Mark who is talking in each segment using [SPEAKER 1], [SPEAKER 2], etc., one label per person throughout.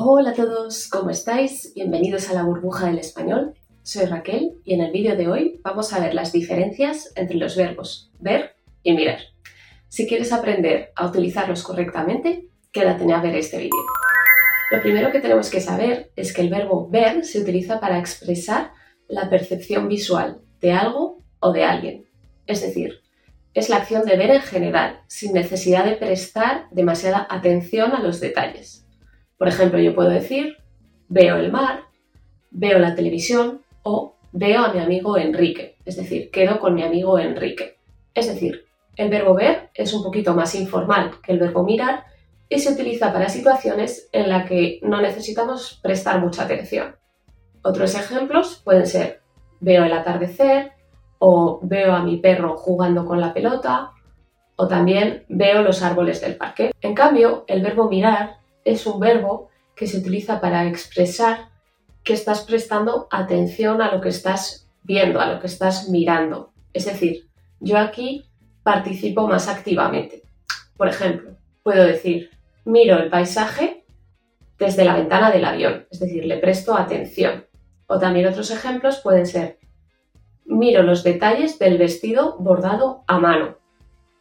[SPEAKER 1] Hola a todos, ¿cómo estáis? Bienvenidos a la burbuja del español. Soy Raquel y en el vídeo de hoy vamos a ver las diferencias entre los verbos ver y mirar. Si quieres aprender a utilizarlos correctamente, quédate a ver este vídeo. Lo primero que tenemos que saber es que el verbo ver se utiliza para expresar la percepción visual de algo o de alguien. Es decir, es la acción de ver en general, sin necesidad de prestar demasiada atención a los detalles. Por ejemplo, yo puedo decir, veo el mar, veo la televisión o veo a mi amigo Enrique, es decir, quedo con mi amigo Enrique. Es decir, el verbo ver es un poquito más informal que el verbo mirar y se utiliza para situaciones en las que no necesitamos prestar mucha atención. Otros ejemplos pueden ser veo el atardecer o veo a mi perro jugando con la pelota o también veo los árboles del parque. En cambio, el verbo mirar es un verbo que se utiliza para expresar que estás prestando atención a lo que estás viendo, a lo que estás mirando. Es decir, yo aquí participo más activamente. Por ejemplo, puedo decir, miro el paisaje desde la ventana del avión, es decir, le presto atención. O también otros ejemplos pueden ser, miro los detalles del vestido bordado a mano.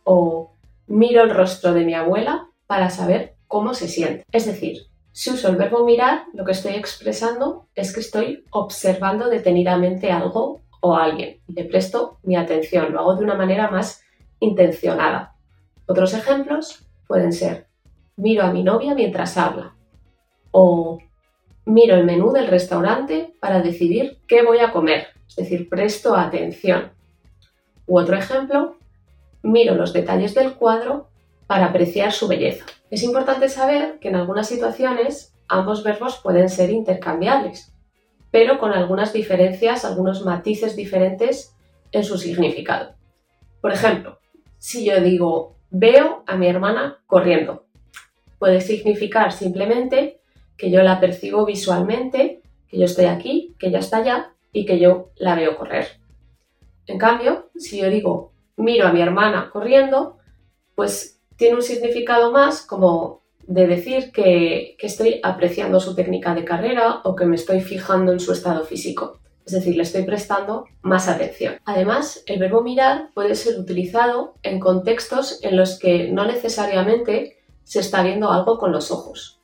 [SPEAKER 1] O miro el rostro de mi abuela para saber cómo se siente. Es decir, si uso el verbo mirar, lo que estoy expresando es que estoy observando detenidamente algo o alguien le presto mi atención, lo hago de una manera más intencionada. Otros ejemplos pueden ser, miro a mi novia mientras habla o miro el menú del restaurante para decidir qué voy a comer, es decir, presto atención. U otro ejemplo, miro los detalles del cuadro para apreciar su belleza. Es importante saber que en algunas situaciones ambos verbos pueden ser intercambiables, pero con algunas diferencias, algunos matices diferentes en su significado. Por ejemplo, si yo digo veo a mi hermana corriendo, puede significar simplemente que yo la percibo visualmente, que yo estoy aquí, que ella está allá y que yo la veo correr. En cambio, si yo digo miro a mi hermana corriendo, pues tiene un significado más como de decir que, estoy apreciando su técnica de carrera o que me estoy fijando en su estado físico. Es decir, le estoy prestando más atención. Además, el verbo mirar puede ser utilizado en contextos en los que no necesariamente se está viendo algo con los ojos.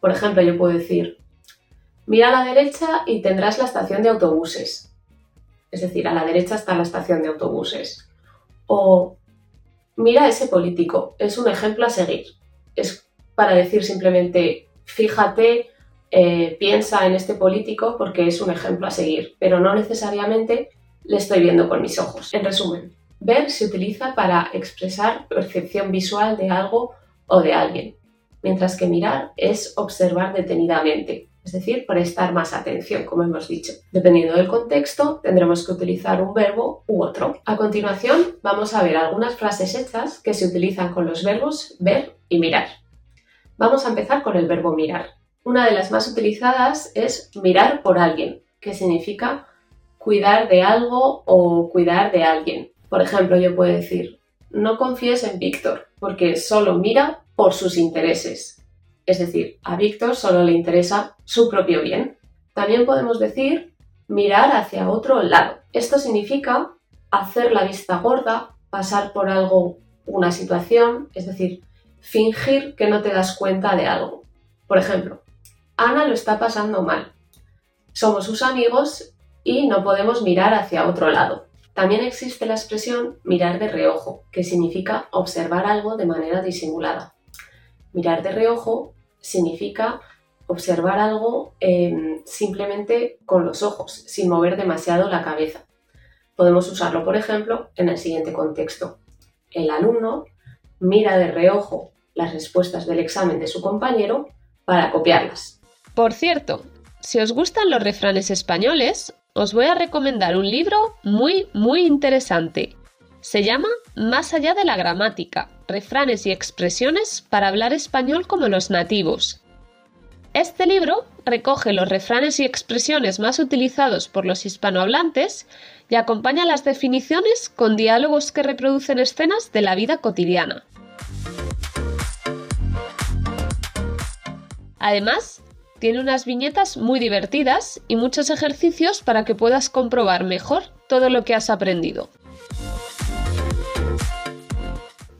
[SPEAKER 1] Por ejemplo, yo puedo decir, mira a la derecha y tendrás la estación de autobuses. Es decir, a la derecha está la estación de autobuses. O mira a ese político, es un ejemplo a seguir. Es para decir simplemente, fíjate, eh, piensa en este político porque es un ejemplo a seguir, pero no necesariamente le estoy viendo con mis ojos. En resumen, ver se utiliza para expresar percepción visual de algo o de alguien, mientras que mirar es observar detenidamente es decir, prestar más atención, como hemos dicho. Dependiendo del contexto, tendremos que utilizar un verbo u otro. A continuación, vamos a ver algunas frases hechas que se utilizan con los verbos ver y mirar. Vamos a empezar con el verbo mirar. Una de las más utilizadas es mirar por alguien, que significa cuidar de algo o cuidar de alguien. Por ejemplo, yo puedo decir, no confíes en Víctor, porque solo mira por sus intereses. Es decir, a Víctor solo le interesa su propio bien. También podemos decir mirar hacia otro lado. Esto significa hacer la vista gorda, pasar por algo, una situación, es decir, fingir que no te das cuenta de algo. Por ejemplo, Ana lo está pasando mal. Somos sus amigos y no podemos mirar hacia otro lado. También existe la expresión mirar de reojo, que significa observar algo de manera disimulada. Mirar de reojo significa observar algo em, simplemente con los ojos, sin mover demasiado la cabeza. Podemos usarlo, por ejemplo, en el siguiente contexto. El alumno mira de reojo las respuestas del examen de su compañero para copiarlas.
[SPEAKER 2] Por cierto, si os gustan los refranes españoles, os voy a recomendar un libro muy, muy interesante. Se llama Más allá de la gramática, refranes y expresiones para hablar español como los nativos. Este libro recoge los refranes y expresiones más utilizados por los hispanohablantes y acompaña las definiciones con diálogos que reproducen escenas de la vida cotidiana. Además, tiene unas viñetas muy divertidas y muchos ejercicios para que puedas comprobar mejor todo lo que has aprendido.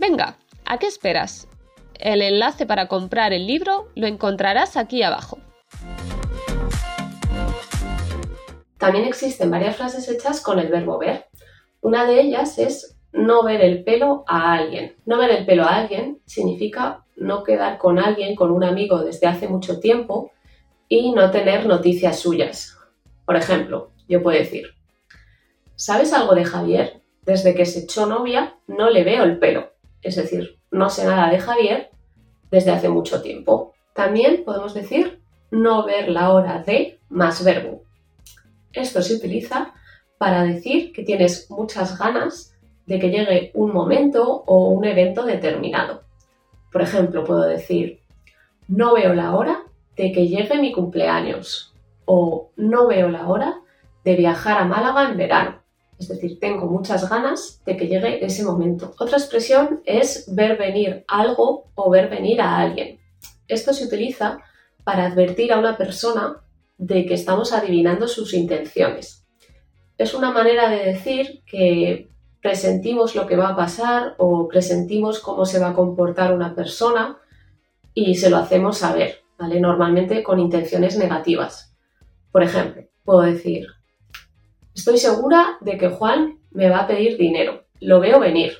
[SPEAKER 2] Venga, ¿a qué esperas? El enlace para comprar el libro lo encontrarás aquí abajo.
[SPEAKER 1] También existen varias frases hechas con el verbo ver. Una de ellas es no ver el pelo a alguien. No ver el pelo a alguien significa no quedar con alguien, con un amigo desde hace mucho tiempo y no tener noticias suyas. Por ejemplo, yo puedo decir, ¿sabes algo de Javier? Desde que se echó novia no le veo el pelo. Es decir, no sé nada de Javier desde hace mucho tiempo. También podemos decir no ver la hora de más verbo. Esto se utiliza para decir que tienes muchas ganas de que llegue un momento o un evento determinado. Por ejemplo, puedo decir, no veo la hora de que llegue mi cumpleaños o no veo la hora de viajar a Málaga en verano. Es decir, tengo muchas ganas de que llegue ese momento. Otra expresión es ver venir algo o ver venir a alguien. Esto se utiliza para advertir a una persona de que estamos adivinando sus intenciones. Es una manera de decir que presentimos lo que va a pasar o presentimos cómo se va a comportar una persona y se lo hacemos saber, ¿vale? Normalmente con intenciones negativas. Por ejemplo, puedo decir, estoy segura de que Juan me va a pedir dinero. Lo veo venir.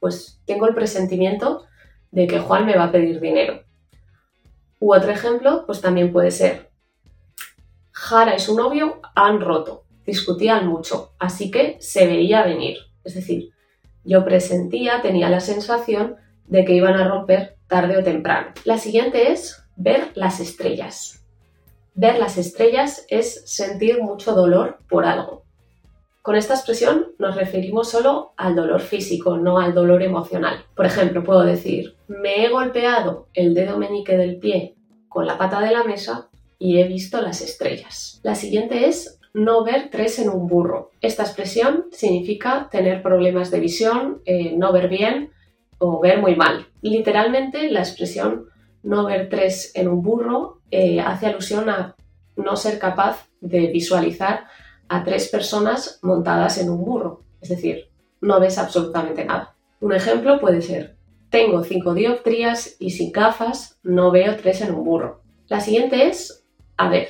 [SPEAKER 1] Pues tengo el presentimiento de que Juan me va a pedir dinero. U otro ejemplo, pues también puede ser, Jara y su novio han roto, discutían mucho, así que se veía venir. Es decir, yo presentía, tenía la sensación de que iban a romper tarde o temprano. La siguiente es ver las estrellas. Ver las estrellas es sentir mucho dolor por algo. Con esta expresión nos referimos solo al dolor físico, no al dolor emocional. Por ejemplo, puedo decir, me he golpeado el dedo meñique del pie con la pata de la mesa y he visto las estrellas. La siguiente es no ver tres en un burro. Esta expresión significa tener problemas de visión, eh, no ver bien o ver muy mal. Literalmente la expresión no ver tres en un burro eh, hace alusión a no ser capaz de visualizar a tres personas montadas en un burro. Es decir, no ves absolutamente nada. Un ejemplo puede ser, tengo cinco dioptrías y sin gafas no veo tres en un burro. La siguiente es a ver.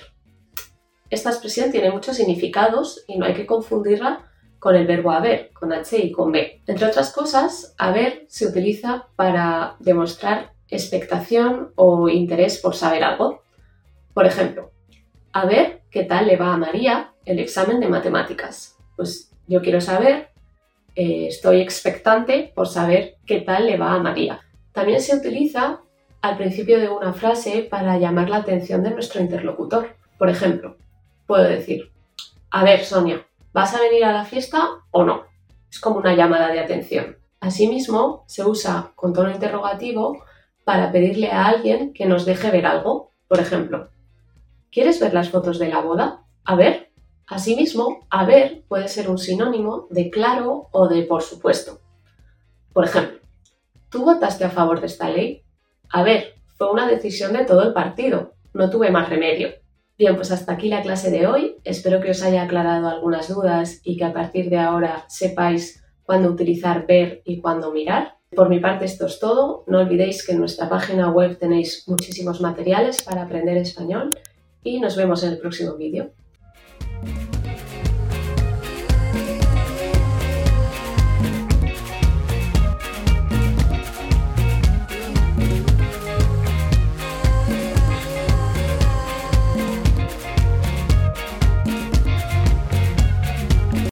[SPEAKER 1] Esta expresión tiene muchos significados y no hay que confundirla con el verbo haber, con H y con B. Entre otras cosas, haber se utiliza para demostrar expectación o interés por saber algo. Por ejemplo, a ver qué tal le va a María el examen de matemáticas. Pues yo quiero saber, eh, estoy expectante por saber qué tal le va a María. También se utiliza al principio de una frase para llamar la atención de nuestro interlocutor. Por ejemplo, puedo decir, a ver, Sonia, ¿vas a venir a la fiesta o no? Es como una llamada de atención. Asimismo, se usa con tono interrogativo para pedirle a alguien que nos deje ver algo. Por ejemplo, ¿quieres ver las fotos de la boda? A ver. Asimismo, a ver puede ser un sinónimo de claro o de por supuesto. Por ejemplo, ¿tú votaste a favor de esta ley? A ver, fue una decisión de todo el partido, no tuve más remedio. Bien, pues hasta aquí la clase de hoy. Espero que os haya aclarado algunas dudas y que a partir de ahora sepáis cuándo utilizar ver y cuándo mirar. Por mi parte esto es todo. No olvidéis que en nuestra página web tenéis muchísimos materiales para aprender español y nos vemos en el próximo vídeo.